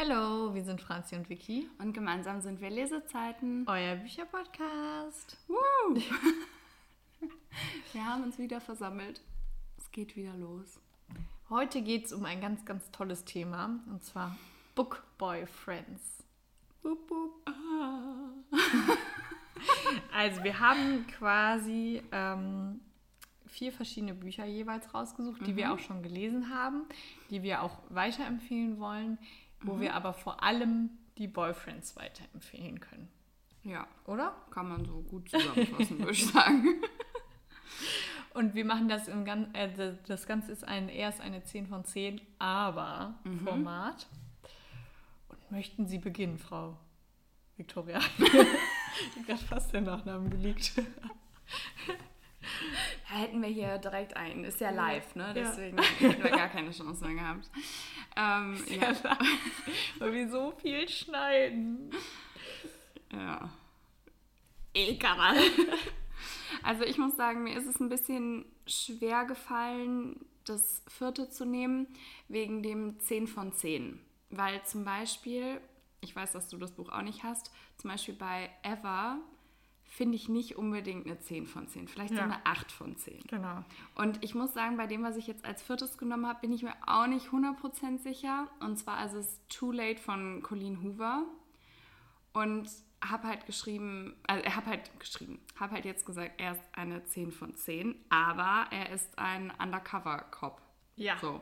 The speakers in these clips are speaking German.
Hallo, wir sind Franzi und Vicky. Und gemeinsam sind wir Lesezeiten. Euer Bücherpodcast. Woo! wir haben uns wieder versammelt. Es geht wieder los. Heute geht es um ein ganz, ganz tolles Thema. Und zwar Book Boyfriends. Boop, boop. Ah. also wir haben quasi ähm, vier verschiedene Bücher jeweils rausgesucht, die mhm. wir auch schon gelesen haben, die wir auch weiterempfehlen wollen, wo mhm. wir aber vor allem die Boyfriends weiterempfehlen können. Ja, oder? Kann man so gut zusammenfassen, würde ich sagen. Und wir machen das im Gan äh, das Ganze ist ein, erst eine 10 von 10, aber mhm. Format. Und möchten Sie beginnen, Frau Victoria? ich habe gerade fast den Nachnamen geleakt. Hätten wir hier direkt einen. Ist ja live, ne? Deswegen ja. hätten wir gar keine Chance mehr gehabt. Ähm, ja. ja. Weil wir so viel schneiden. Ja. Egal. Also ich muss sagen, mir ist es ein bisschen schwer gefallen, das vierte zu nehmen, wegen dem 10 von 10. Weil zum Beispiel, ich weiß, dass du das Buch auch nicht hast, zum Beispiel bei Ever finde ich nicht unbedingt eine 10 von 10, vielleicht ja. so eine 8 von 10. Genau. Und ich muss sagen, bei dem, was ich jetzt als viertes genommen habe, bin ich mir auch nicht 100% sicher. Und zwar ist es Too Late von Colleen Hoover. Und habe halt geschrieben, also er habe halt geschrieben, habe halt jetzt gesagt, er ist eine 10 von 10, aber er ist ein Undercover-Cop. Ja. So.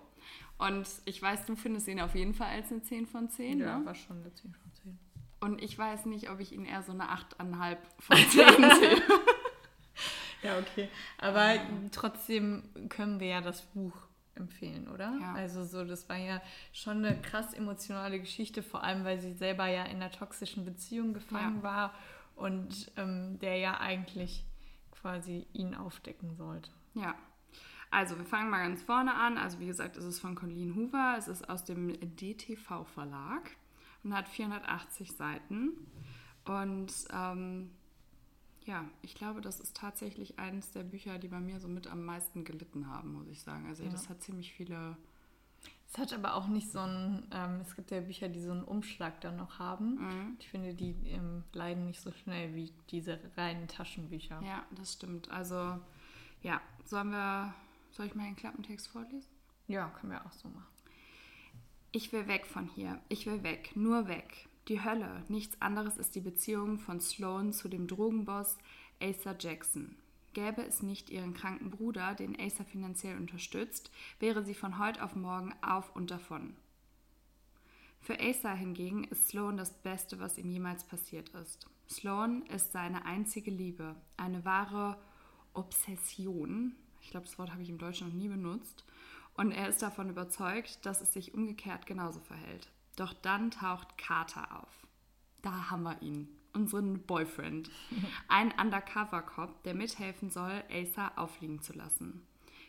Und ich weiß, du findest ihn auf jeden Fall als eine 10 von 10. Ja, ne? war schon eine 10 von 10. Und ich weiß nicht, ob ich ihn eher so eine 8,5 von 10 sehe. ja, okay. Aber ja. trotzdem können wir ja das Buch empfehlen, oder? Ja. Also so, das war ja schon eine krass emotionale Geschichte, vor allem weil sie selber ja in einer toxischen Beziehung gefangen ja. war und ähm, der ja eigentlich quasi ihn aufdecken sollte. Ja. Also, wir fangen mal ganz vorne an. Also, wie gesagt, es ist von Colleen Hoover. Es ist aus dem DTV-Verlag und hat 480 Seiten. Und ähm, ja, ich glaube, das ist tatsächlich eines der Bücher, die bei mir so mit am meisten gelitten haben, muss ich sagen. Also ja. das hat ziemlich viele. Es hat aber auch nicht so ein, ähm, es gibt ja Bücher, die so einen Umschlag dann noch haben. Mhm. Ich finde, die ähm, leiden nicht so schnell wie diese reinen Taschenbücher. Ja, das stimmt. Also, ja, sollen wir, soll ich mal den Klappentext vorlesen? Ja, können wir auch so machen. Ich will weg von hier. Ich will weg. Nur weg. Die Hölle. Nichts anderes ist die Beziehung von Sloan zu dem Drogenboss Asa Jackson. Gäbe es nicht ihren kranken Bruder, den Asa finanziell unterstützt, wäre sie von heute auf morgen auf und davon. Für Asa hingegen ist Sloan das Beste, was ihm jemals passiert ist. Sloan ist seine einzige Liebe, eine wahre Obsession. Ich glaube, das Wort habe ich im Deutschen noch nie benutzt. Und er ist davon überzeugt, dass es sich umgekehrt genauso verhält. Doch dann taucht Carter auf. Da haben wir ihn, unseren Boyfriend. Ein Undercover-Cop, der mithelfen soll, Asa auffliegen zu lassen.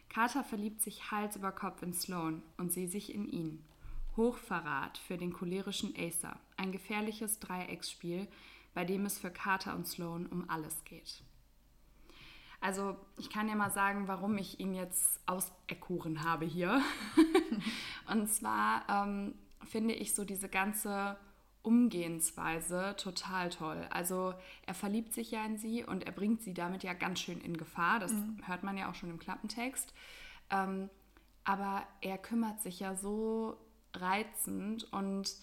Carter verliebt sich Hals über Kopf in Sloan und sie sich in ihn. Hochverrat für den cholerischen Asa. Ein gefährliches Dreiecksspiel, bei dem es für Carter und Sloan um alles geht. Also ich kann ja mal sagen, warum ich ihn jetzt auserkoren habe hier. und zwar ähm, finde ich so diese ganze Umgehensweise total toll. Also er verliebt sich ja in sie und er bringt sie damit ja ganz schön in Gefahr. Das mhm. hört man ja auch schon im Klappentext. Ähm, aber er kümmert sich ja so reizend und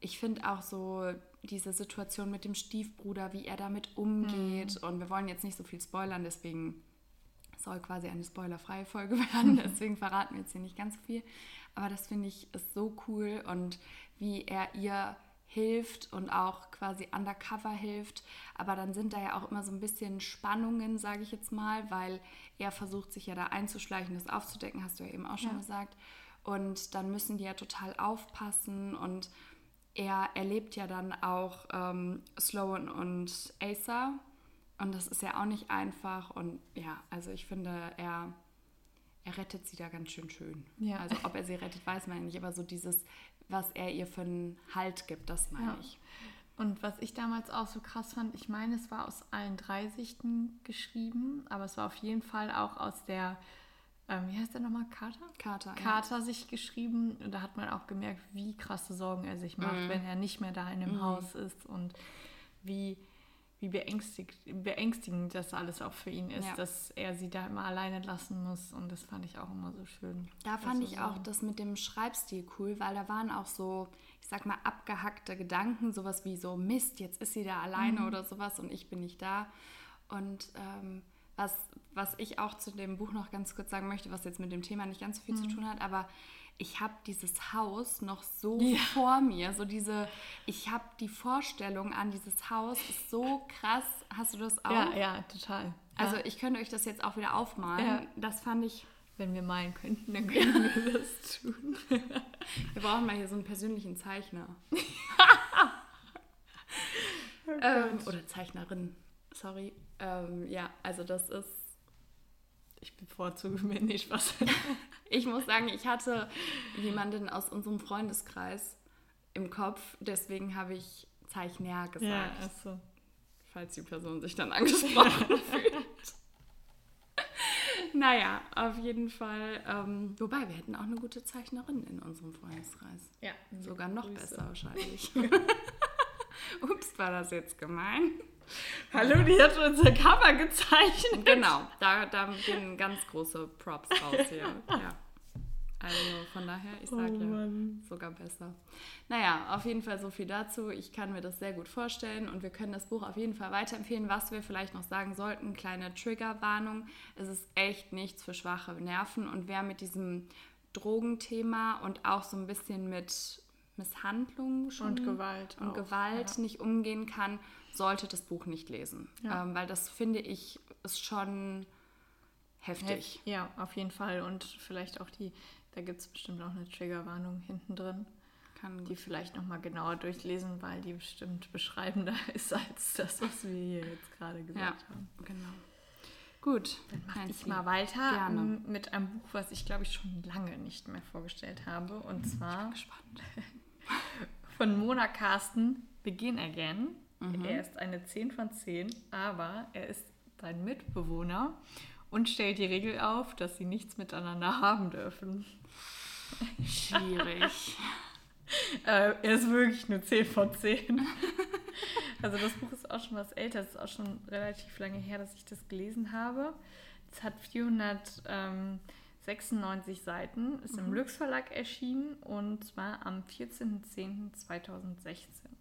ich finde auch so diese Situation mit dem Stiefbruder, wie er damit umgeht. Mhm. Und wir wollen jetzt nicht so viel spoilern, deswegen soll quasi eine spoilerfreie Folge werden. Deswegen verraten wir jetzt hier nicht ganz so viel. Aber das finde ich ist so cool und wie er ihr hilft und auch quasi undercover hilft. Aber dann sind da ja auch immer so ein bisschen Spannungen, sage ich jetzt mal, weil er versucht sich ja da einzuschleichen, das aufzudecken, hast du ja eben auch schon ja. gesagt. Und dann müssen die ja total aufpassen und er erlebt ja dann auch ähm, Sloan und Acer. Und das ist ja auch nicht einfach. Und ja, also ich finde, er er rettet sie da ganz schön schön. Ja. Also ob er sie rettet, weiß man ja nicht, aber so dieses, was er ihr für einen Halt gibt, das meine ja. ich. Und was ich damals auch so krass fand, ich meine, es war aus allen drei Sichten geschrieben, aber es war auf jeden Fall auch aus der ähm, wie heißt der nochmal, Carter? Carter. Carter sich geschrieben. Und da hat man auch gemerkt, wie krasse Sorgen er sich macht, Mhm. wenn er nicht mehr da in dem Haus ist und wie, wie beängstigt, beängstigend das alles auch für ihn ist, Ja. dass er sie da immer alleine lassen muss. Und das fand ich auch immer so schön. Da fand ich auch sagen. das mit dem Schreibstil cool, weil da waren auch so, ich sag mal, abgehackte Gedanken, sowas wie so, Mist, jetzt ist sie da alleine Mhm. oder sowas und ich bin nicht da. Und ähm, was, was ich auch zu dem Buch noch ganz kurz sagen möchte, was jetzt mit dem Thema nicht ganz so viel Mhm. zu tun hat, aber ich habe dieses Haus noch so Ja. vor mir, so diese, ich habe die Vorstellung an dieses Haus, ist so krass. Hast du das auch? Ja, ja, total. Also ja. ich könnte euch das jetzt auch wieder aufmalen. Ja. Das fand ich wenn wir malen könnten, dann können wir das tun. Wir brauchen mal hier so einen persönlichen Zeichner. ähm, oder Zeichnerin. Sorry. Ähm, ja, also das ist. Ich bevorzuge mir nicht Spaß. Ich muss sagen, ich hatte jemanden aus unserem Freundeskreis im Kopf, deswegen habe ich Zeichner gesagt, Ja, also. falls die Person sich dann angesprochen fühlt. Naja, auf jeden Fall. Ähm, wobei, wir hätten auch eine gute Zeichnerin in unserem Freundeskreis. Ja, Sogar noch Grüße. besser wahrscheinlich. Ups, war das jetzt gemein? Hallo, die hat unser Cover gezeichnet. Genau, da, da gehen ganz große Props raus hier. Ja. Also von daher, ich sage Oh ja, Mann. sogar besser. Naja, auf jeden Fall so viel dazu. Ich kann mir das sehr gut vorstellen und wir können das Buch auf jeden Fall weiterempfehlen. Was wir vielleicht noch sagen sollten, kleine Triggerwarnung, es ist echt nichts für schwache Nerven und wer mit diesem Drogenthema und auch so ein bisschen mit Misshandlung Und Gewalt und auch, Gewalt ja. nicht umgehen kann, sollte das Buch nicht lesen. Ja. Ähm, weil das finde ich ist schon heftig. Ja, auf jeden Fall. Und vielleicht auch die, da gibt es bestimmt auch eine Triggerwarnung hinten drin, Kann die vielleicht nochmal genauer durchlesen, weil die bestimmt beschreibender ist als das, was wir hier jetzt gerade ja, gesagt haben. genau. Gut, Dann mache ich mal weiter Gerne. mit einem Buch, was ich glaube ich schon lange nicht mehr vorgestellt habe. Und zwar Gespannt. von Mona Carsten, Begin Again. Mhm. Er ist eine 10 von 10, aber er ist dein Mitbewohner und stellt die Regel auf, dass sie nichts miteinander haben dürfen. Schwierig. Äh, er ist wirklich nur 10 von 10. also das Buch ist auch schon was älter, es ist auch schon relativ lange her, dass ich das gelesen habe. Es hat 496 Seiten, ist im Lux Verlag erschienen und zwar am 14.10.2016.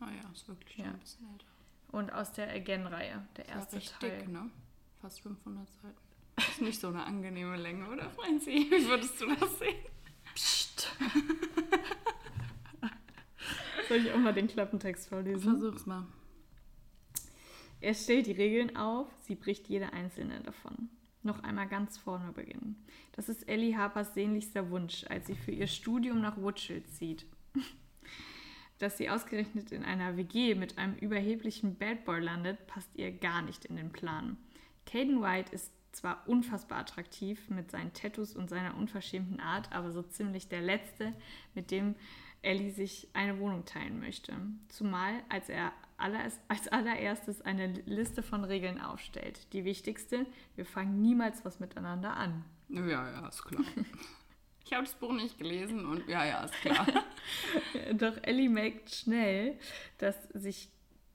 Oh ja, ist wirklich schon Ja. ein bisschen älter. Und aus der Again-Reihe, der ja erste recht Teil. dick, ne? Fast 500 Seiten. Ist nicht so eine angenehme Länge, oder, Franzi? Wie würdest du das sehen? Psst. Soll ich auch mal den Klappentext vorlesen? Versuch's mal. Er stellt die Regeln auf, sie bricht jede einzelne davon. Noch einmal ganz vorne beginnen. Das ist Ellie Harpers sehnlichster Wunsch, als sie für ihr Studium nach Woodchill zieht. Dass sie ausgerechnet in einer WG mit einem überheblichen Bad Boy landet, passt ihr gar nicht in den Plan. Caden White ist zwar unfassbar attraktiv mit seinen Tattoos und seiner unverschämten Art, aber so ziemlich der Letzte, mit dem Ellie sich eine Wohnung teilen möchte. Zumal als er als allererstes eine Liste von Regeln aufstellt. Die wichtigste, wir fangen niemals was miteinander an. Ja, ja, ist klar. Ich habe das Buch nicht gelesen und ja, ja, ist klar. Doch Ellie merkt schnell, dass sich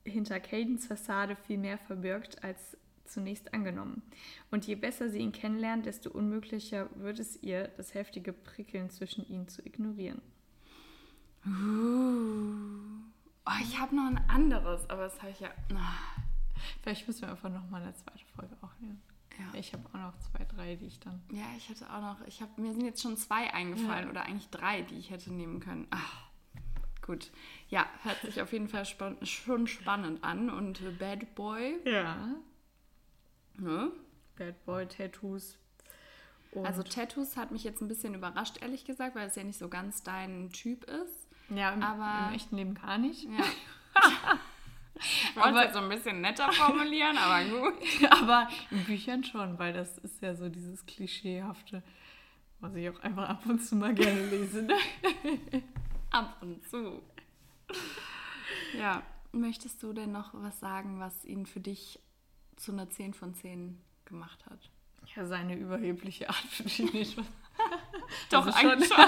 hinter Cadens Fassade viel mehr verbirgt als zunächst angenommen. Und je besser sie ihn kennenlernt, desto unmöglicher wird es ihr, das heftige Prickeln zwischen ihnen zu ignorieren. Uh. Oh, ich habe noch ein anderes, aber das habe ich ja. Ah, Vielleicht müssen wir einfach nochmal eine zweite Folge aufnehmen. Ja. Ich habe auch noch zwei, drei, die ich dann. Ja, ich hatte auch noch, ich habe, mir sind jetzt schon zwei eingefallen Ja. oder eigentlich drei, die ich hätte nehmen können. Ach, gut. Ja, hört sich auf jeden Fall span schon spannend an und äh, Bad Boy, Ja. ne? Bad Boy Tattoos. Also Tattoos hat mich jetzt ein bisschen überrascht, ehrlich gesagt, weil es ja nicht so ganz dein Typ ist. ja, im, aber- im echten Leben gar nicht. Ja. Jetzt so ein bisschen netter formulieren, aber gut. Aber in Büchern schon, weil das ist ja so dieses Klischeehafte, was ich auch einfach ab und zu mal gerne lese. Ne? Ab und zu. Ja, möchtest du denn noch was sagen, was ihn für dich zu einer 10 von 10 gemacht hat? Ja, seine überhebliche Art finde ich nicht. Doch, Also eigentlich schon.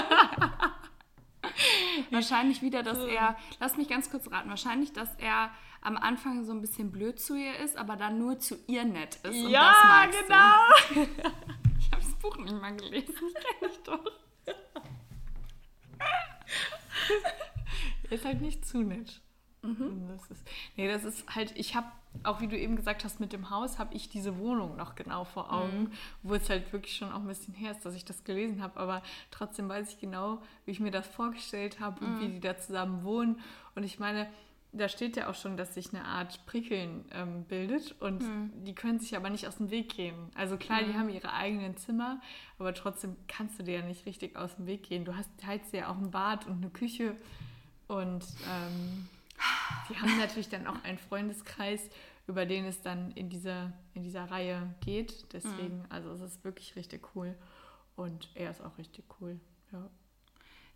wahrscheinlich wieder, dass er, lass mich ganz kurz raten, wahrscheinlich, dass er am Anfang so ein bisschen blöd zu ihr ist, aber dann nur zu ihr nett ist. Und das ja, du. genau. Ich habe das Buch nicht mal gelesen, ich kenne dich doch. Ist halt nicht zu nett. Mhm. Und Das ist, nee, das ist halt, ich habe, auch wie du eben gesagt hast, mit dem Haus habe ich diese Wohnung noch genau vor Augen, Mhm. wo es halt wirklich schon auch ein bisschen her ist, dass ich das gelesen habe, aber trotzdem weiß ich genau, wie ich mir das vorgestellt habe und Mhm. wie die da zusammen wohnen. Und ich meine, da steht ja auch schon, dass sich eine Art Prickeln ähm, bildet und Mhm. die können sich aber nicht aus dem Weg gehen. Also klar, die haben ihre eigenen Zimmer, aber trotzdem kannst du dir ja nicht richtig aus dem Weg gehen. Du hast teilst ja auch ein Bad und eine Küche und ähm, die haben natürlich dann auch einen Freundeskreis, über den es dann in dieser, in dieser Reihe geht. Deswegen, also es ist wirklich richtig cool und er ist auch richtig cool. Ja.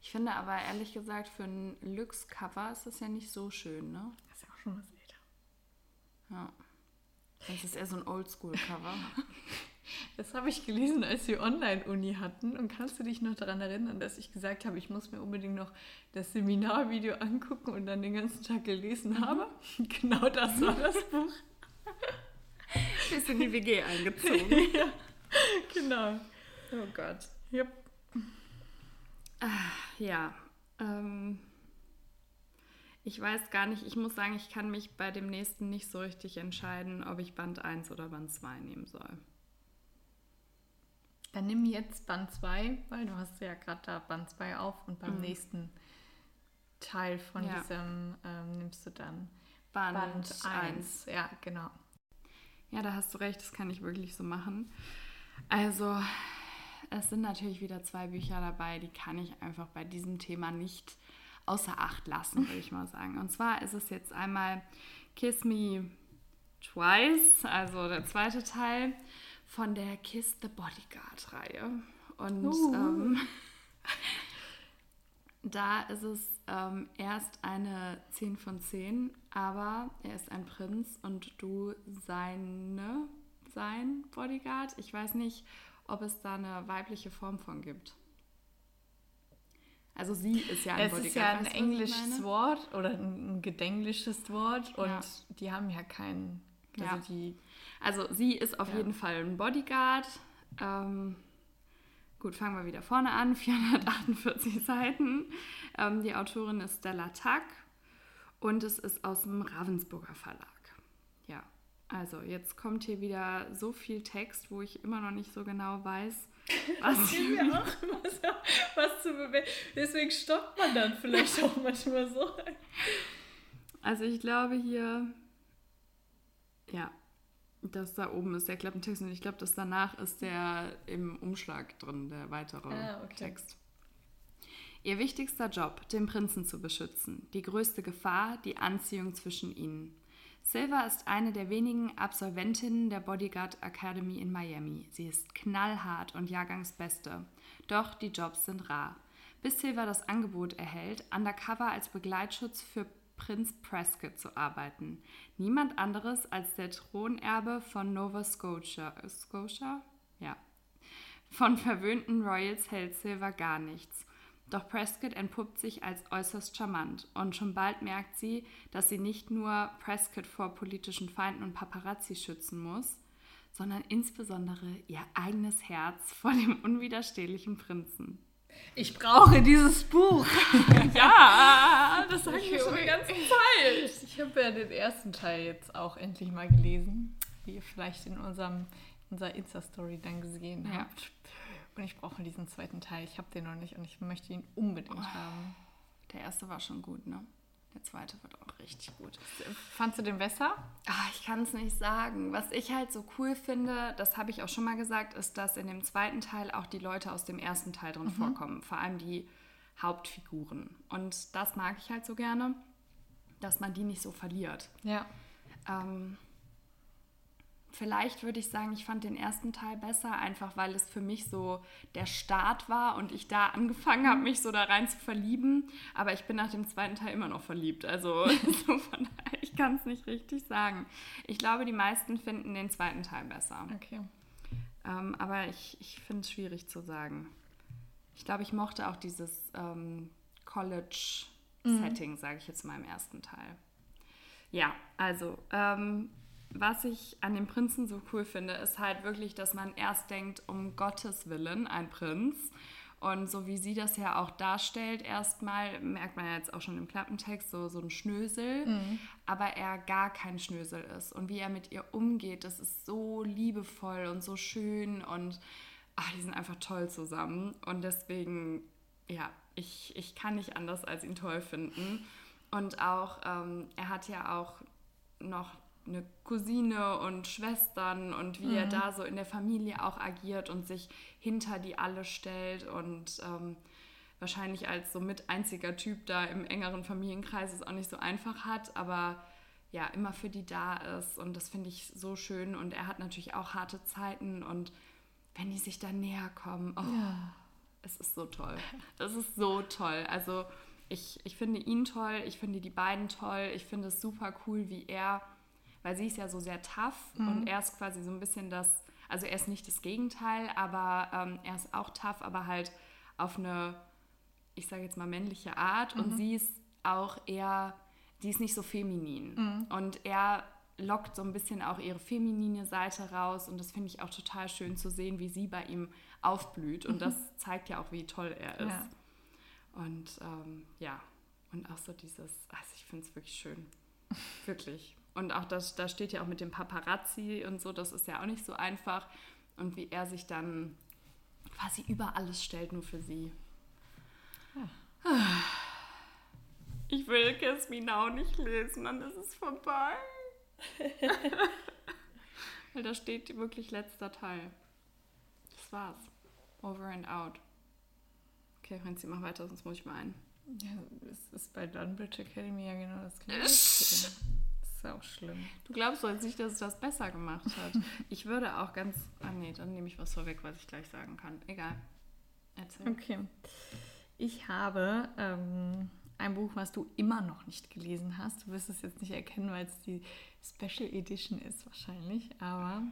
Ich finde aber ehrlich gesagt, für ein Lux-Cover ist das ja nicht so schön, ne? Das ist ja auch schon was älter. Ja. Das ist eher so ein Oldschool-Cover. Das habe ich gelesen, als wir Online-Uni hatten. Und kannst du dich noch daran erinnern, dass ich gesagt habe, ich muss mir unbedingt noch das Seminarvideo angucken und dann den ganzen Tag gelesen habe? Genau das war das Buch. Ist in die WG eingezogen. ja, genau. Oh Gott. Yep. Ja. Ähm, ich weiß gar nicht, ich muss sagen, ich kann mich bei dem nächsten nicht so richtig entscheiden, ob ich Band 1 oder Band 2 nehmen soll. Dann nimm jetzt Band 2, weil du hast ja gerade da Band 2 auf und beim nächsten Teil von Ja. diesem ähm, nimmst du dann Band, Band 1. 1. Ja, genau. Ja, da hast du recht, das kann ich wirklich so machen. Also, es sind natürlich wieder zwei Bücher dabei, die kann ich einfach bei diesem Thema nicht außer Acht lassen, würde ich mal sagen. Und zwar ist es jetzt einmal Kiss Me Twice, also der zweite Teil von der Kiss the Bodyguard-Reihe. Und Uh. ähm, da ist es ähm, erst eine 10 von 10, aber er ist ein Prinz und du seine, sein Bodyguard. Ich weiß nicht, ob es da eine weibliche Form von gibt. Also sie ist ja ein Es Bodyguard. ist ja ein weißt englisches? Wort oder ein ein gedenglisches Wort und Ja. die haben ja keinen. Also Ja. die. Also sie ist auf Ja. jeden Fall ein Bodyguard. Ähm, gut, fangen wir wieder vorne an. 448 Seiten. Ähm, die Autorin ist Stella Tack und es ist aus dem Ravensburger Verlag. Also jetzt kommt hier wieder so viel Text, wo ich immer noch nicht so genau weiß, was Ja, auch was, was zu bewegen. Deswegen stoppt man dann vielleicht auch manchmal so. Also ich glaube hier, ja, das da oben ist der Klappentext und ich glaube, das danach ist der im Umschlag drin, der weitere Ah, okay. Text. Ihr wichtigster Job, den Prinzen zu beschützen. Die größte Gefahr, die Anziehung zwischen ihnen. Silver ist eine der wenigen Absolventinnen der Bodyguard Academy in Miami. Sie ist knallhart und Jahrgangsbeste. Doch die Jobs sind rar. Bis Silver das Angebot erhält, undercover als Begleitschutz für Prinz Prescott zu arbeiten. Niemand anderes als der Thronerbe von Nova Scotia. Scotia? Ja. Von verwöhnten Royals hält Silver gar nichts. Doch Prescott entpuppt sich als äußerst charmant und schon bald merkt sie, dass sie nicht nur Prescott vor politischen Feinden und Paparazzi schützen muss, sondern insbesondere ihr eigenes Herz vor dem unwiderstehlichen Prinzen. Ich brauche dieses Buch. Ja, das sag ich ich schon die ganze Zeit. Ich habe ja den ersten Teil jetzt auch endlich mal gelesen, wie ihr vielleicht in unserem, unserer Insta-Story dann gesehen Ja. habt. Und ich brauche diesen zweiten Teil. Ich habe den noch nicht und ich möchte ihn unbedingt Oh. haben. Der erste war schon gut, ne? Der zweite wird auch richtig gut. Fandst du den besser? Ah, ich kann es nicht sagen. Was ich halt so cool finde, das habe ich auch schon mal gesagt, ist, dass in dem zweiten Teil auch die Leute aus dem ersten Teil drin vorkommen. Vor allem die Hauptfiguren. Und das mag ich halt so gerne, dass man die nicht so verliert. Ja. Ähm, vielleicht würde ich sagen, ich fand den ersten Teil besser, einfach weil es für mich so der Start war und ich da angefangen habe, mich so da rein zu verlieben. Aber ich bin nach dem zweiten Teil immer noch verliebt. Also so von daher, ich kann es nicht richtig sagen. Ich glaube, die meisten finden den zweiten Teil besser. Okay. Ähm, aber ich, ich finde es schwierig zu sagen. Ich glaube, ich mochte auch dieses ähm, College-Setting, mhm. sage ich jetzt mal im ersten Teil. Ja, also ähm, was ich an dem Prinzen so cool finde, ist halt wirklich, dass man erst denkt, um Gottes Willen, ein Prinz. Und so wie sie das ja auch darstellt, erstmal merkt man ja jetzt auch schon im Klappentext so, so ein Schnösel, mhm. aber er gar kein Schnösel ist. Und wie er mit ihr umgeht, das ist so liebevoll und so schön und ach, die sind einfach toll zusammen. Und deswegen, ja, ich, ich kann nicht anders als ihn toll finden. Und auch, ähm, er hat ja auch noch eine Cousine und Schwestern und wie mhm. er da so in der Familie auch agiert und sich hinter die alle stellt und ähm, wahrscheinlich als so mit einziger Typ da im engeren Familienkreis es auch nicht so einfach hat, aber ja, immer für die da ist und das finde ich so schön und er hat natürlich auch harte Zeiten und wenn die sich dann näher kommen, oh, ja. es ist so toll. Es ist so toll. Also ich, ich finde ihn toll, ich finde die beiden toll, ich finde es super cool, wie er weil sie ist ja so sehr tough mhm. und er ist quasi so ein bisschen das, also er ist nicht das Gegenteil, aber ähm, er ist auch tough, aber halt auf eine, ich sage jetzt mal männliche Art mhm. und sie ist auch eher, die ist nicht so feminin mhm. und er lockt so ein bisschen auch ihre feminine Seite raus und das finde ich auch total schön zu sehen, wie sie bei ihm aufblüht und das zeigt ja auch, wie toll er ist. Ja. Und ähm, ja, und auch so dieses, also ich finde es wirklich schön. Wirklich. Und auch das, da steht ja auch mit dem Paparazzi und so, das ist ja auch nicht so einfach. Und wie er sich dann quasi über alles stellt, nur für sie. Ja. Ich will Kiss Me Now nicht lesen, dann ist es vorbei. Weil da steht wirklich letzter Teil. Das war's. Over and out. Okay, Renzi, mach weiter, sonst muss ich mal ein. Ja, es ist bei Dunbridge Academy ja genau das gleiche ist auch schlimm. Du glaubst doch jetzt nicht, dass es das besser gemacht hat. ich würde auch ganz. Ah, nee, dann nehme ich was vorweg, was ich gleich sagen kann. Egal. Erzähl. Okay. Ich habe ähm, ein Buch, was du immer noch nicht gelesen hast. Du wirst es jetzt nicht erkennen, weil es die Special Edition ist, wahrscheinlich. Aber.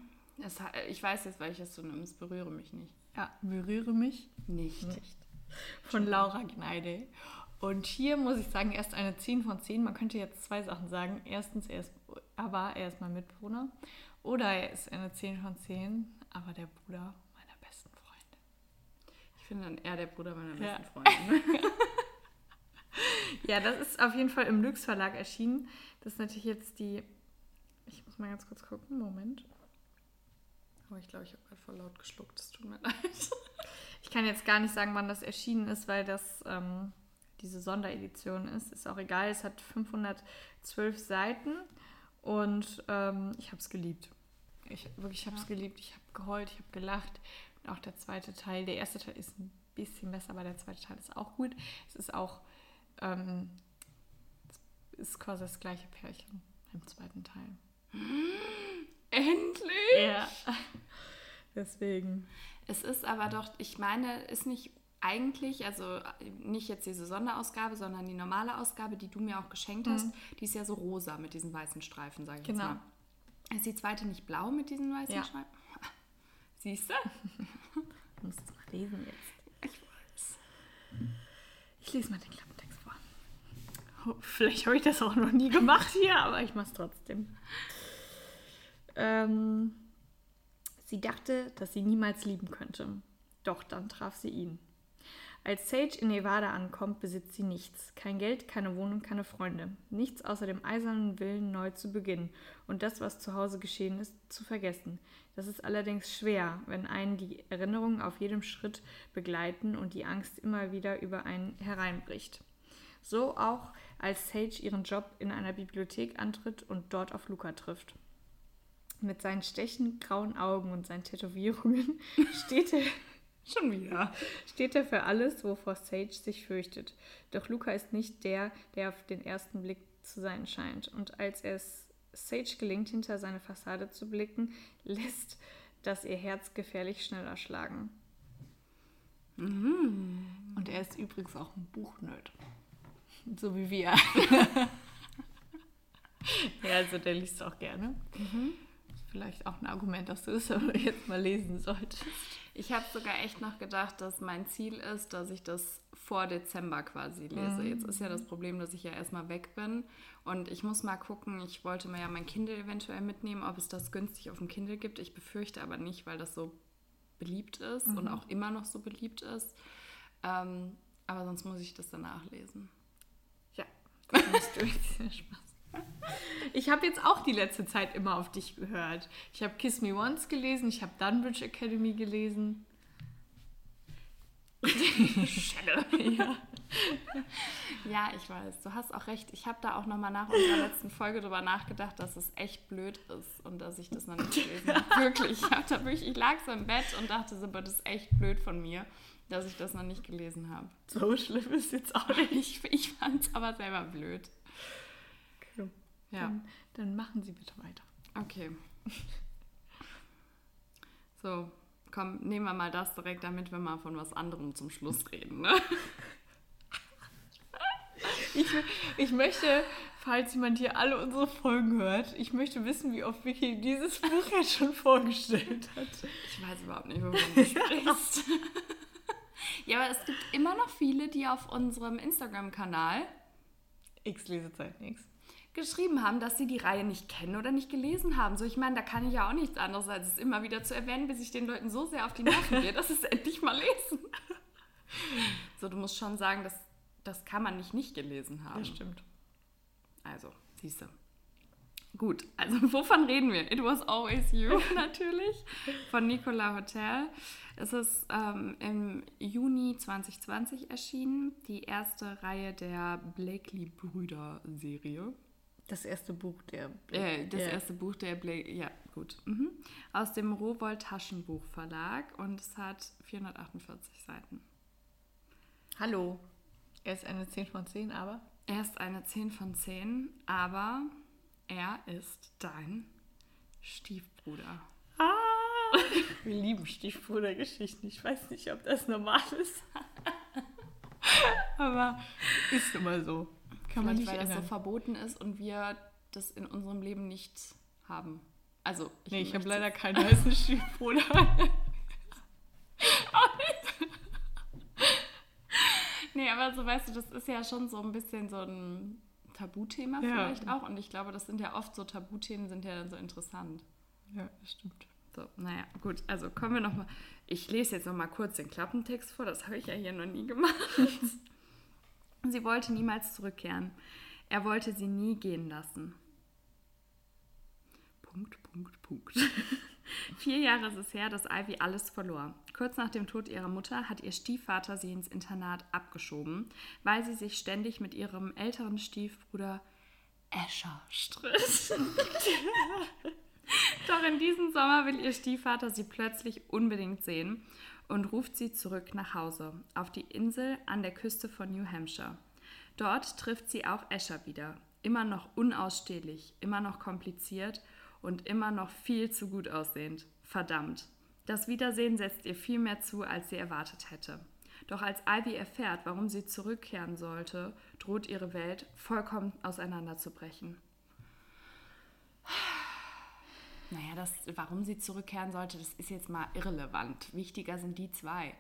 Es, ich weiß jetzt, welches du nimmst. Berühre mich nicht. Ja, berühre mich nicht. nicht. Von Laura Gneide. Und hier muss ich sagen, er ist eine 10 von 10. Man könnte jetzt zwei Sachen sagen. Erstens, er, ist, aber er ist mein Mitbewohner. Oder er ist eine 10 von 10, aber der Bruder meiner besten Freundin. Ich finde dann eher der Bruder meiner besten ja. Freundin. ja, das ist auf jeden Fall im Lux Verlag erschienen. Das ist natürlich jetzt die. Ich muss mal ganz kurz gucken. Moment. Oh, ich glaube, ich habe gerade voll laut geschluckt. Es tut mir leid. Ich kann jetzt gar nicht sagen, wann das erschienen ist, weil das. Ähm, diese Sonderedition ist. Ist auch egal, es hat 512 Seiten und ähm, ich habe es geliebt. Ich wirklich habe es geliebt. Ich habe geheult, ich habe gelacht. Und auch der zweite Teil, der erste Teil ist ein bisschen besser, aber der zweite Teil ist auch gut. Es ist auch, ähm, es ist quasi das gleiche Pärchen im zweiten Teil. Endlich! Ja. Deswegen. Es ist aber doch, ich meine, ist nicht eigentlich, also nicht jetzt diese Sonderausgabe, sondern die normale Ausgabe, die du mir auch geschenkt hast, mhm. die ist ja so rosa mit diesen weißen Streifen, sage ich genau. jetzt mal. Ist die zweite nicht blau mit diesen weißen ja. Streifen? Siehst du? du musst es mal lesen jetzt. Ich weiß. Ich lese mal den Klappentext vor. Oh, vielleicht habe ich das auch noch nie gemacht hier, aber ich mache es trotzdem. Ähm, sie dachte, dass sie niemals lieben könnte. Doch dann traf sie ihn. Als Sage in Nevada ankommt, besitzt sie nichts. Kein Geld, keine Wohnung, keine Freunde. Nichts außer dem eisernen Willen, neu zu beginnen und das, was zu Hause geschehen ist, zu vergessen. Das ist allerdings schwer, wenn einen die Erinnerungen auf jedem Schritt begleiten und die Angst immer wieder über einen hereinbricht. So auch, als Sage ihren Job in einer Bibliothek antritt und dort auf Luca trifft. Mit seinen stechend grauen Augen und seinen Tätowierungen steht er Schon wieder. Steht er für alles, wovor Sage sich fürchtet. Doch Luca ist nicht der, der auf den ersten Blick zu sein scheint. Und als es Sage gelingt, hinter seine Fassade zu blicken, lässt das ihr Herz gefährlich schneller schlagen. Mhm. Und er ist übrigens auch ein Buchnerd. So wie wir. ja, also der liest auch gerne. Mhm. Vielleicht auch ein Argument, dass du es jetzt mal lesen solltest. Ich habe sogar echt noch gedacht, dass mein Ziel ist, dass ich das vor Dezember quasi lese. Mhm. Jetzt ist ja das Problem, dass ich ja erstmal weg bin und ich muss mal gucken. Ich wollte mir ja mein Kindle eventuell mitnehmen, ob es das günstig auf dem Kindle gibt. Ich befürchte aber nicht, weil das so beliebt ist mhm. und auch immer noch so beliebt ist. Ähm, aber sonst muss ich das danach lesen. Ja, das du. Spaß. Ich habe jetzt auch die letzte Zeit immer auf dich gehört. Ich habe Kiss Me Once gelesen, ich habe Dunbridge Academy gelesen. Schelle. ja. ja, ich weiß. Du hast auch recht. Ich habe da auch nochmal nach unserer letzten Folge drüber nachgedacht, dass es echt blöd ist und dass ich das noch nicht gelesen habe. Wirklich. Ich, hab da wirklich, ich lag so im Bett und dachte so, das ist echt blöd von mir, dass ich das noch nicht gelesen habe. So schlimm ist jetzt auch nicht. Ich, ich fand es aber selber blöd. Ja. Dann, dann machen Sie bitte weiter. Okay. So, komm, nehmen wir mal das direkt, damit wir mal von was anderem zum Schluss reden. Ne? Ich, ich möchte, falls jemand hier alle unsere Folgen hört, ich möchte wissen, wie oft Vicky dieses Buch jetzt schon vorgestellt hat. Ich weiß überhaupt nicht, wovon du sprichst. ja, aber es gibt immer noch viele, die auf unserem Instagram-Kanal X Lesezeit nix geschrieben haben, dass sie die Reihe nicht kennen oder nicht gelesen haben. So, ich meine, da kann ich ja auch nichts anderes, als es immer wieder zu erwähnen, bis ich den Leuten so sehr auf die Nerven gehe, dass sie es endlich mal lesen. so, du musst schon sagen, dass das kann man nicht nicht gelesen haben. Das stimmt. Also, siehst du. Gut, also wovon reden wir? It Was Always You natürlich von Nicola Hotel. Es ist ähm, im Juni 2020 erschienen, die erste Reihe der Blakely-Brüder-Serie. Das erste Buch der. Äh, das ja. erste Buch der Blake. Ja, gut. Mhm. Aus dem Rowold Taschenbuch Verlag und es hat 448 Seiten. Hallo. Er ist eine 10 von 10, aber? Er ist eine 10 von 10, aber er ist dein Stiefbruder. Ah! Wir lieben Stiefbrudergeschichten. Ich weiß nicht, ob das normal ist. aber ist immer so. Kann man nicht weil ändern. das so verboten ist und wir das in unserem Leben nicht haben. Also, ich nee, ich habe leider keinen weißen Stiefbruder. nee, aber so weißt du, das ist ja schon so ein bisschen so ein Tabuthema ja. vielleicht auch. Und ich glaube, das sind ja oft so Tabuthemen, sind ja dann so interessant. Ja, das stimmt. So, naja, gut, also kommen wir nochmal. Ich lese jetzt nochmal kurz den Klappentext vor, das habe ich ja hier noch nie gemacht. Sie wollte niemals zurückkehren. Er wollte sie nie gehen lassen. Punkt, Punkt, Punkt. Vier Jahre ist es her, dass Ivy alles verlor. Kurz nach dem Tod ihrer Mutter hat ihr Stiefvater sie ins Internat abgeschoben, weil sie sich ständig mit ihrem älteren Stiefbruder Escher stritt. Doch in diesem Sommer will ihr Stiefvater sie plötzlich unbedingt sehen und ruft sie zurück nach Hause, auf die Insel an der Küste von New Hampshire. Dort trifft sie auch Escher wieder, immer noch unausstehlich, immer noch kompliziert und immer noch viel zu gut aussehend. Verdammt. Das Wiedersehen setzt ihr viel mehr zu, als sie erwartet hätte. Doch als Ivy erfährt, warum sie zurückkehren sollte, droht ihre Welt vollkommen auseinanderzubrechen. Naja, das, warum sie zurückkehren sollte, das ist jetzt mal irrelevant. Wichtiger sind die zwei.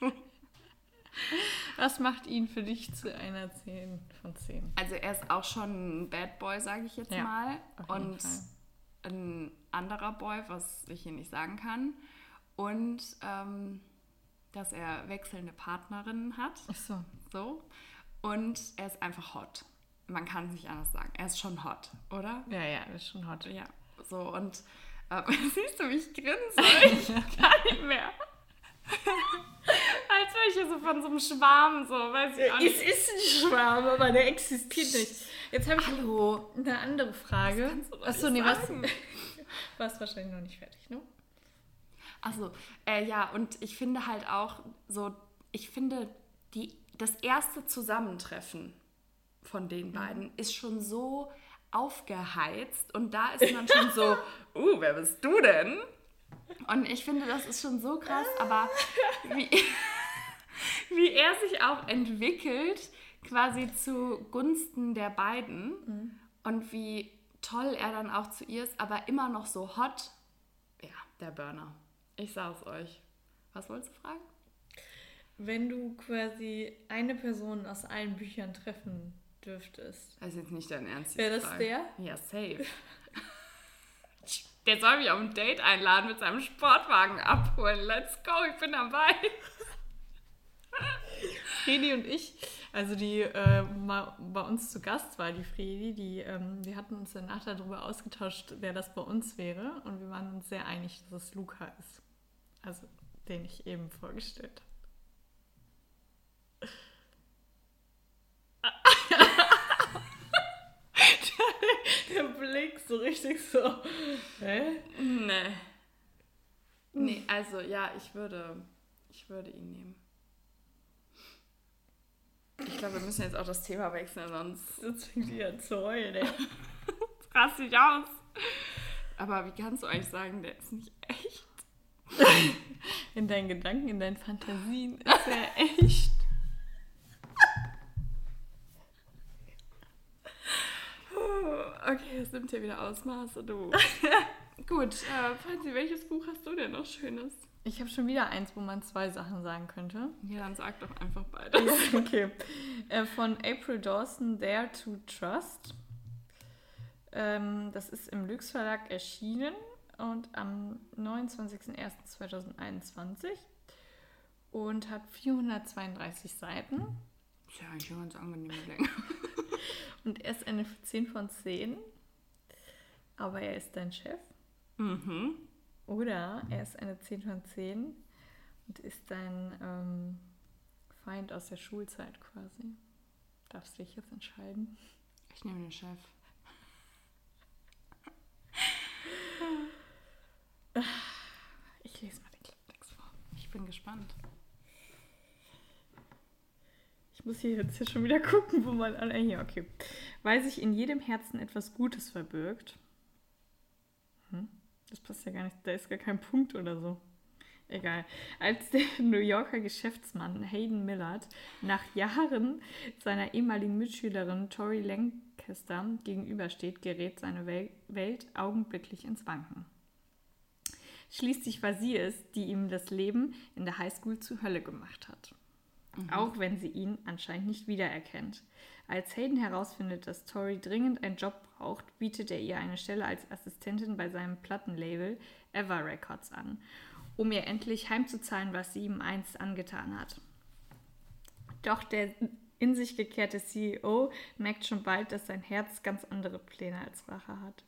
so. Was macht ihn für dich zu einer 10 von 10? Also er ist auch schon ein Bad Boy, sage ich jetzt ja, mal. Und Fall. ein anderer Boy, was ich hier nicht sagen kann. Und ähm, dass er wechselnde Partnerinnen hat. Ach so. So. Und er ist einfach hot man kann es nicht anders sagen. Er ist schon hot, oder? Ja, ja, er ist schon hot. Ja, so und äh, siehst du, wie ich grinse? Ich kann nicht mehr. Als wäre ich hier so von so einem Schwarm, so, weiß ich auch nicht. Es ist ein Schwarm, aber der existiert nicht. Jetzt habe ich Hallo. eine andere Frage. Achso, nee, was? Warst wahrscheinlich noch nicht fertig, ne? Achso, äh, ja, und ich finde halt auch so, ich finde die, das erste Zusammentreffen von den beiden ist schon so aufgeheizt und da ist man schon so, uh, wer bist du denn? Und ich finde, das ist schon so krass, aber wie, wie er sich auch entwickelt, quasi zugunsten der beiden mhm. und wie toll er dann auch zu ihr ist, aber immer noch so hot. Ja, der Burner. Ich sag's euch. Was wolltest du fragen? Wenn du quasi eine Person aus allen Büchern treffen dürftest. Das ist jetzt nicht dein Ernst. Wäre das der? Ja, safe. der soll mich auf ein Date einladen mit seinem Sportwagen abholen. Let's go, ich bin dabei. Fredi und ich, also die äh, mal bei uns zu Gast war, die Fredi, die, ähm, wir hatten uns danach darüber ausgetauscht, wer das bei uns wäre. Und wir waren uns sehr einig, dass es Luca ist. Also den ich eben vorgestellt habe. der, Blick so richtig so. Hä? Nee. Nee, also ja, ich würde, ich würde ihn nehmen. Ich glaube, wir müssen jetzt auch das Thema wechseln, sonst Jetzt fängt die an zu heulen, ey. rast dich aus. Aber wie kannst du eigentlich sagen, der ist nicht echt? In deinen Gedanken, in deinen Fantasien ist er echt. Okay, es nimmt hier wieder Ausmaße, du. Gut, äh, Franzi, welches Buch hast du denn noch Schönes? Ich habe schon wieder eins, wo man zwei Sachen sagen könnte. Ja, dann sag doch einfach beides. Ja, okay. Äh, von April Dawson, Dare to Trust. Ähm, das ist im Lüx Verlag erschienen und am 29.01.2021 und hat 432 Seiten. Ist ja eigentlich eine ganz angenehme Länge. Und er ist eine 10 von 10. Aber er ist dein Chef. Mhm. Oder er ist eine 10 von 10 und ist dein ähm, Feind aus der Schulzeit quasi. Darfst du dich jetzt entscheiden? Ich nehme den Chef. Ich lese mal den Klappentext vor. Ich bin gespannt. Ich muss hier jetzt hier schon wieder gucken, wo man. Ah, hier, okay. Weil sich in jedem Herzen etwas Gutes verbirgt. Hm? Das passt ja gar nicht. Da ist gar kein Punkt oder so. Egal. Als der New Yorker Geschäftsmann Hayden Millard nach Jahren seiner ehemaligen Mitschülerin Tori Lancaster gegenübersteht, gerät seine Wel Welt augenblicklich ins Wanken. Schließlich war sie es, die ihm das Leben in der Highschool zur Hölle gemacht hat. Auch wenn sie ihn anscheinend nicht wiedererkennt. Als Hayden herausfindet, dass Tori dringend einen Job braucht, bietet er ihr eine Stelle als Assistentin bei seinem Plattenlabel Ever Records an, um ihr endlich heimzuzahlen, was sie ihm einst angetan hat. Doch der in sich gekehrte CEO merkt schon bald, dass sein Herz ganz andere Pläne als Rache hat.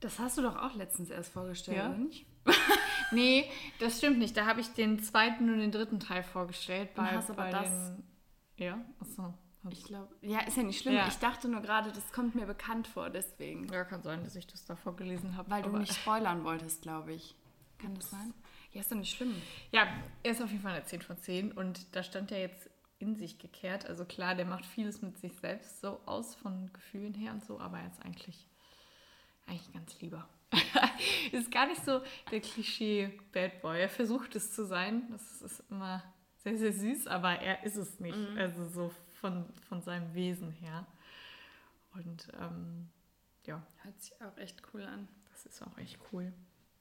Das hast du doch auch letztens erst vorgestellt, Ja. oder nicht? Nee, das stimmt nicht. Da habe ich den zweiten und den dritten Teil vorgestellt. Bei, hast aber bei das- Den, ja, achso. Ich glaube, ja, ist ja nicht schlimm. Ja. Ich dachte nur gerade, das kommt mir bekannt vor, deswegen. Ja, kann sein, dass ich das davor gelesen habe. Weil du nicht spoilern wolltest, glaube ich. Kann das sein? Ja, ist doch nicht schlimm. Ja, er ist auf jeden Fall eine 10 von 10 und da stand er jetzt in sich gekehrt. Also klar, der macht vieles mit sich selbst so aus von Gefühlen her und so, aber er ist eigentlich, eigentlich ganz lieber. ist gar nicht so der Klischee Bad Boy. Er versucht es zu sein. Das ist immer sehr, sehr süß, aber er ist es nicht. Also so von, von seinem Wesen her. Und ähm, ja, Hört sich auch echt cool an. das ist auch echt cool.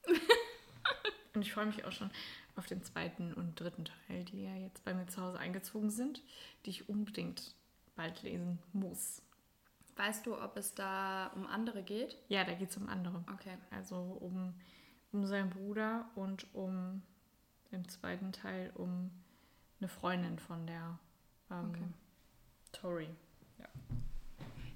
und ich freue mich auch schon auf den zweiten und dritten Teil, die ja jetzt bei mir zu Hause eingezogen sind, die ich unbedingt bald lesen muss. Weißt du, ob es da um andere geht? Ja, da geht es um andere. Okay. Also um, um seinen Bruder und um im zweiten Teil um eine Freundin von der ähm, Okay. Tori.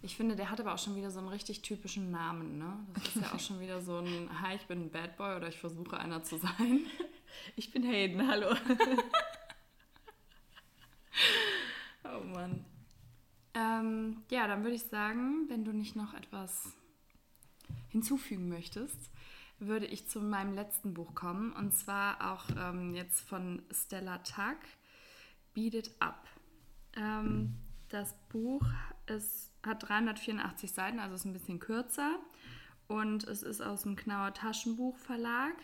Ich finde, der hat aber auch schon wieder so einen richtig typischen Namen, ne? Das ist ja auch schon wieder so ein, hi, ich bin ein Bad Boy oder ich versuche einer zu sein. Ich bin Hayden, hallo. Oh Mann. Ähm, ja, dann würde ich sagen, wenn du nicht noch etwas hinzufügen möchtest, würde ich zu meinem letzten Buch kommen. Und zwar auch ähm, jetzt von Stella Tuck, Beat It Up. Ähm, das Buch ist, hat 384 Seiten, also ist ein bisschen kürzer. Und es ist aus dem Knauer Taschenbuch Verlag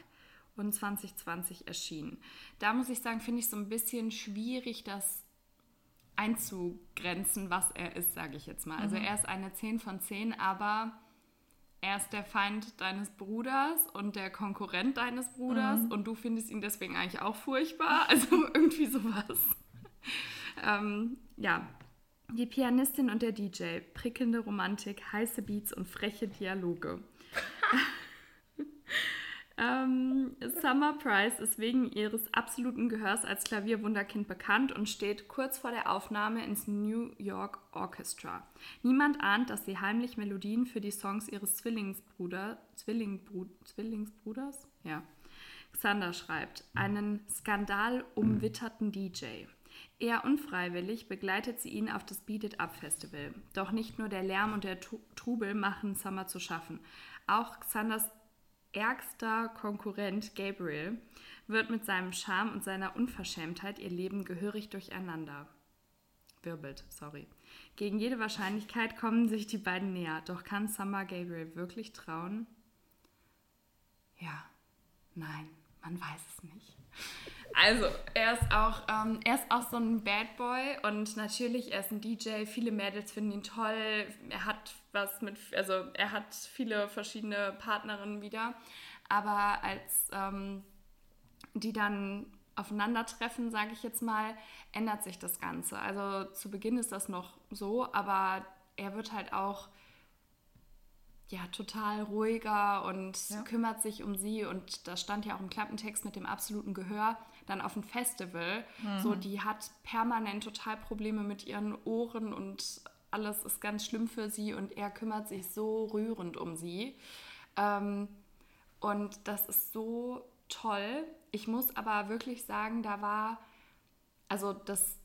und 2020 erschienen. Da muss ich sagen, finde ich so ein bisschen schwierig, das einzugrenzen, was er ist, sage ich jetzt mal. Also er ist eine 10 von 10, aber er ist der Feind deines Bruders und der Konkurrent deines Bruders und du findest ihn deswegen eigentlich auch furchtbar. Also irgendwie sowas. ähm, ja. Die Pianistin und der DJ, prickelnde Romantik, heiße Beats und freche Dialoge. Ähm, Summer Price ist wegen ihres absoluten Gehörs als Klavierwunderkind bekannt und steht kurz vor der Aufnahme ins New York Orchestra. Niemand ahnt, dass sie heimlich Melodien für die Songs ihres Zwillingsbruder, Zwillingbrud, Zwillingsbruders, ja, Xander schreibt, einen skandalumwitterten DJ. Eher unfreiwillig begleitet sie ihn auf das Beat It Up Festival. Doch nicht nur der Lärm und der Trubel machen Summer zu schaffen. Auch Xanders ärgster Konkurrent Gabriel wird mit seinem Charme und seiner Unverschämtheit ihr Leben gehörig durcheinander. Wirbelt, sorry. Gegen jede Wahrscheinlichkeit kommen sich die beiden näher. Doch kann Summer Gabriel wirklich trauen? Ja, nein, man weiß es nicht. Also, er ist auch, ähm, er ist auch so ein Bad Boy und natürlich, er ist ein DJ. Viele Mädels finden ihn toll. Er hat was mit, also er hat viele verschiedene Partnerinnen wieder. Aber als ähm, die dann aufeinandertreffen, sage ich jetzt mal, ändert sich das Ganze. Also zu Beginn ist das noch so, aber er wird halt auch ja, total ruhiger und ja. kümmert sich um sie. Und da stand ja auch im Klappentext mit dem absoluten Gehör dann auf dem Festival. Mhm. So, die hat permanent total Probleme mit ihren Ohren und alles ist ganz schlimm für sie und er kümmert sich so rührend um sie. Ähm, und das ist so toll. Ich muss aber wirklich sagen, da war, also das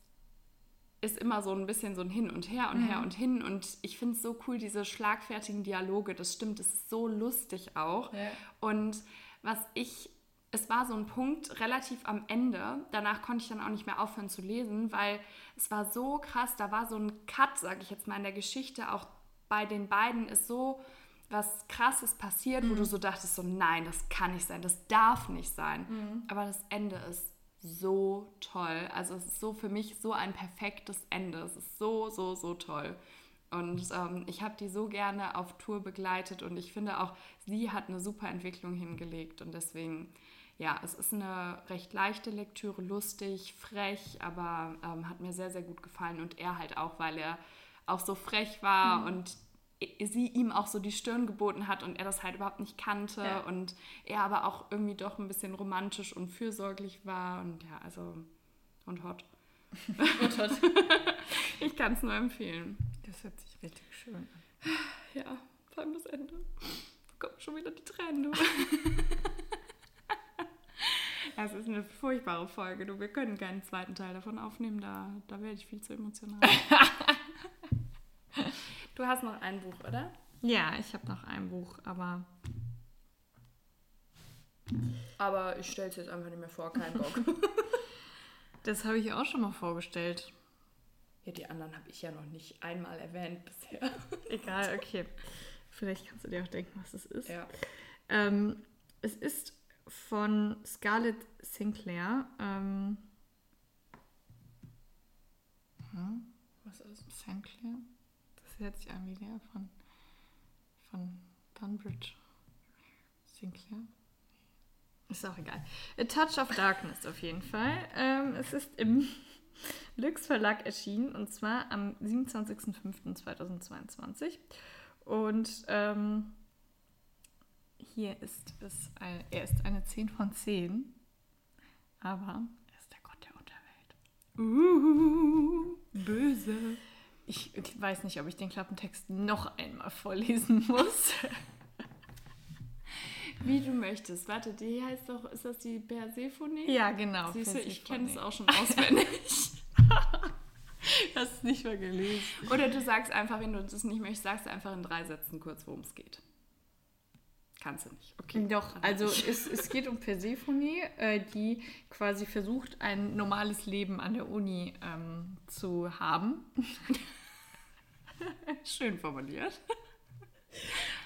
ist immer so ein bisschen so ein Hin und Her und mhm. her und hin. Und ich finde es so cool, diese schlagfertigen Dialoge. Das stimmt, das ist so lustig auch. Ja. Und was ich, es war so ein Punkt relativ am Ende. Danach konnte ich dann auch nicht mehr aufhören zu lesen, weil es war so krass. Da war so ein Cut, sage ich jetzt mal, in der Geschichte. Auch bei den beiden ist so was Krasses passiert, mhm. wo du so dachtest, so nein, das kann nicht sein, das darf nicht sein. Mhm. Aber das Ende ist so toll. Also es ist so für mich so ein perfektes Ende. Es ist so, so, so toll. Und ähm, ich habe die so gerne auf Tour begleitet und ich finde auch, sie hat eine super Entwicklung hingelegt. Und deswegen, ja, es ist eine recht leichte Lektüre, lustig, frech, aber ähm, hat mir sehr, sehr gut gefallen. Und er halt auch, weil er auch so frech war mhm. und sie ihm auch so die Stirn geboten hat und er das halt überhaupt nicht kannte ja. und er aber auch irgendwie doch ein bisschen romantisch und fürsorglich war und ja, also und hot. und hot. ich kann es nur empfehlen. Das hört sich richtig schön an. Ja, vor allem das Ende. Da kommen schon wieder die Tränen. Es ist eine furchtbare Folge. Du, wir können keinen zweiten Teil davon aufnehmen, da, da werde ich viel zu emotional. Du hast noch ein Buch, oder? Ja, ich habe noch ein Buch, aber. Aber ich stelle es jetzt einfach nicht mehr vor, kein Bock. das habe ich auch schon mal vorgestellt. Ja, die anderen habe ich ja noch nicht einmal erwähnt bisher. Egal, okay. Vielleicht kannst du dir auch denken, was es ist. Ja. Ähm, es ist von Scarlett Sinclair. Ähm, hm? Was ist Sinclair? hört sich an wie der von, von Dunbridge. Sinclair? Ist auch egal. A Touch of Darkness auf jeden Fall. Ähm, es ist im Lux Verlag erschienen und zwar am 27.05.2022. Und ähm, hier ist es, ein, er ist eine 10 von 10, aber er ist der Gott der Unterwelt. Uh, böse. Ich weiß nicht, ob ich den Klappentext noch einmal vorlesen muss. Wie du möchtest. Warte, die heißt doch, ist das die Persephone? Ja, genau. Siehst du, ich kenne es auch schon auswendig. Hast es nicht mal gelesen. Oder du sagst einfach, wenn du das nicht möchtest, sagst du einfach in drei Sätzen kurz, worum es geht. Kannst du nicht. Okay. Doch, also es, es geht um Persephone, äh, die quasi versucht, ein normales Leben an der Uni ähm, zu haben. Schön formuliert.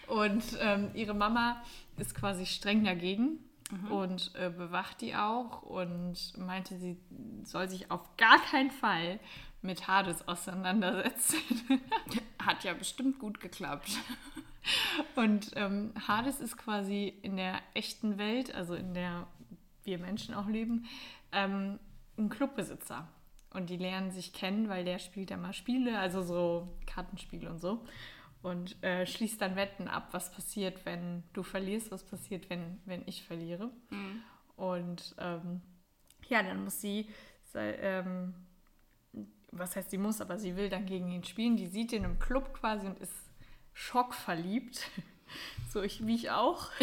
Und ähm, ihre Mama ist quasi streng dagegen. mhm. und äh, bewacht die auch und meinte, sie soll sich auf gar keinen Fall mit Hades auseinandersetzen. Hat ja bestimmt gut geklappt. Und ähm, Hades ist quasi in der echten Welt, also in der wir Menschen auch leben, ähm, ein Clubbesitzer. Und die lernen sich kennen, weil der spielt ja mal Spiele, also so Kartenspiele und so. Und äh, schließt dann Wetten ab, was passiert, wenn du verlierst, was passiert, wenn, wenn ich verliere. Mhm. Und ähm, ja, dann muss sie, ähm, was heißt sie muss, aber sie will dann gegen ihn spielen. Die sieht ihn im Club quasi und ist schockverliebt. so ich, wie ich auch.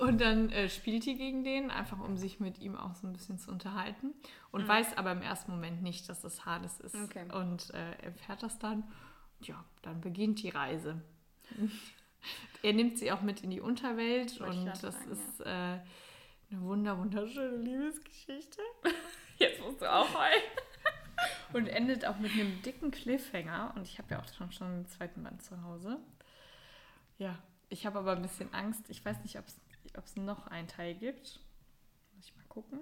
Und dann äh, spielt die gegen den, einfach um sich mit ihm auch so ein bisschen zu unterhalten. Und mhm. weiß aber im ersten Moment nicht, dass das Hades ist. Okay. Und äh, erfährt das dann. Ja, dann beginnt die Reise. er nimmt sie auch mit in die Unterwelt Wollte und das sagen, ist ja. äh, eine wunder wunderschöne Liebesgeschichte. Jetzt musst du auch heulen. Und endet auch mit einem dicken Cliffhanger. Und ich habe ja auch schon, schon einen zweiten Band zu Hause. Ja, ich habe aber ein bisschen Angst. Ich weiß nicht, ob es noch einen Teil gibt. Muss ich mal gucken.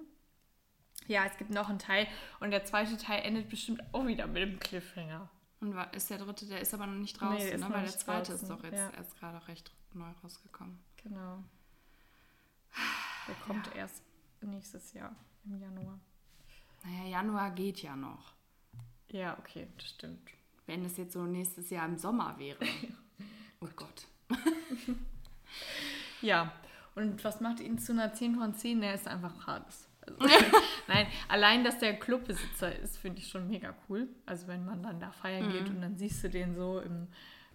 Ja, es gibt noch einen Teil. Und der zweite Teil endet bestimmt auch wieder mit dem Cliffhanger. Und ist der dritte, der ist aber noch nicht draußen, nee, ne? weil der zweite draußen. ist doch jetzt ja. erst gerade recht neu rausgekommen. Genau. Der kommt ja. erst nächstes Jahr im Januar. Naja, Januar geht ja noch. Ja, okay, das stimmt. Wenn es jetzt so nächstes Jahr im Sommer wäre. oh Gott. ja, und was macht ihn zu einer 10 von 10? Der ist einfach Hades. Also, nein, allein, dass der Clubbesitzer ist, finde ich schon mega cool. Also wenn man dann da feiern mhm. geht und dann siehst du den so im,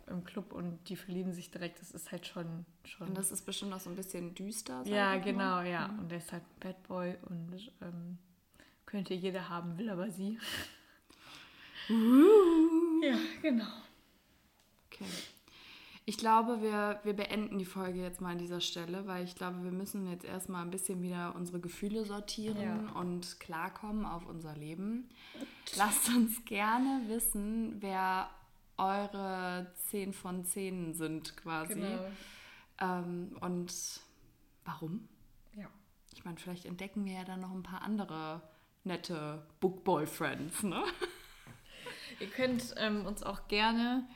im Club und die verlieben sich direkt, das ist halt schon... schon und das ist bestimmt auch so ein bisschen düster. Ja, genau, ja. Mhm. Und der ist halt ein Bad Boy und ähm, könnte jeder haben, will aber sie. Uh. Ja, genau. Okay. Ich glaube, wir, wir beenden die Folge jetzt mal an dieser Stelle, weil ich glaube, wir müssen jetzt erstmal ein bisschen wieder unsere Gefühle sortieren ja. und klarkommen auf unser Leben. Lasst uns gerne wissen, wer eure 10 von 10 sind quasi. Genau. Ähm, und warum? Ja. Ich meine, vielleicht entdecken wir ja dann noch ein paar andere nette Book-Boyfriends, ne? Ihr könnt ähm, uns auch gerne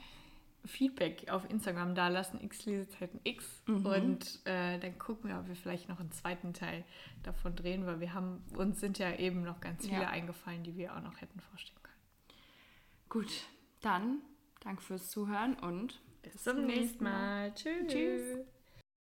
Feedback auf Instagram da lassen, x Lesezeiten x. Mhm. Und äh, dann gucken wir, ob wir vielleicht noch einen zweiten Teil davon drehen, weil wir haben, uns sind ja eben noch ganz viele ja. eingefallen, die wir auch noch hätten vorstellen können. Gut, dann danke fürs Zuhören und bis, bis zum nächsten Mal. Mal. Tschüss. Tschüss.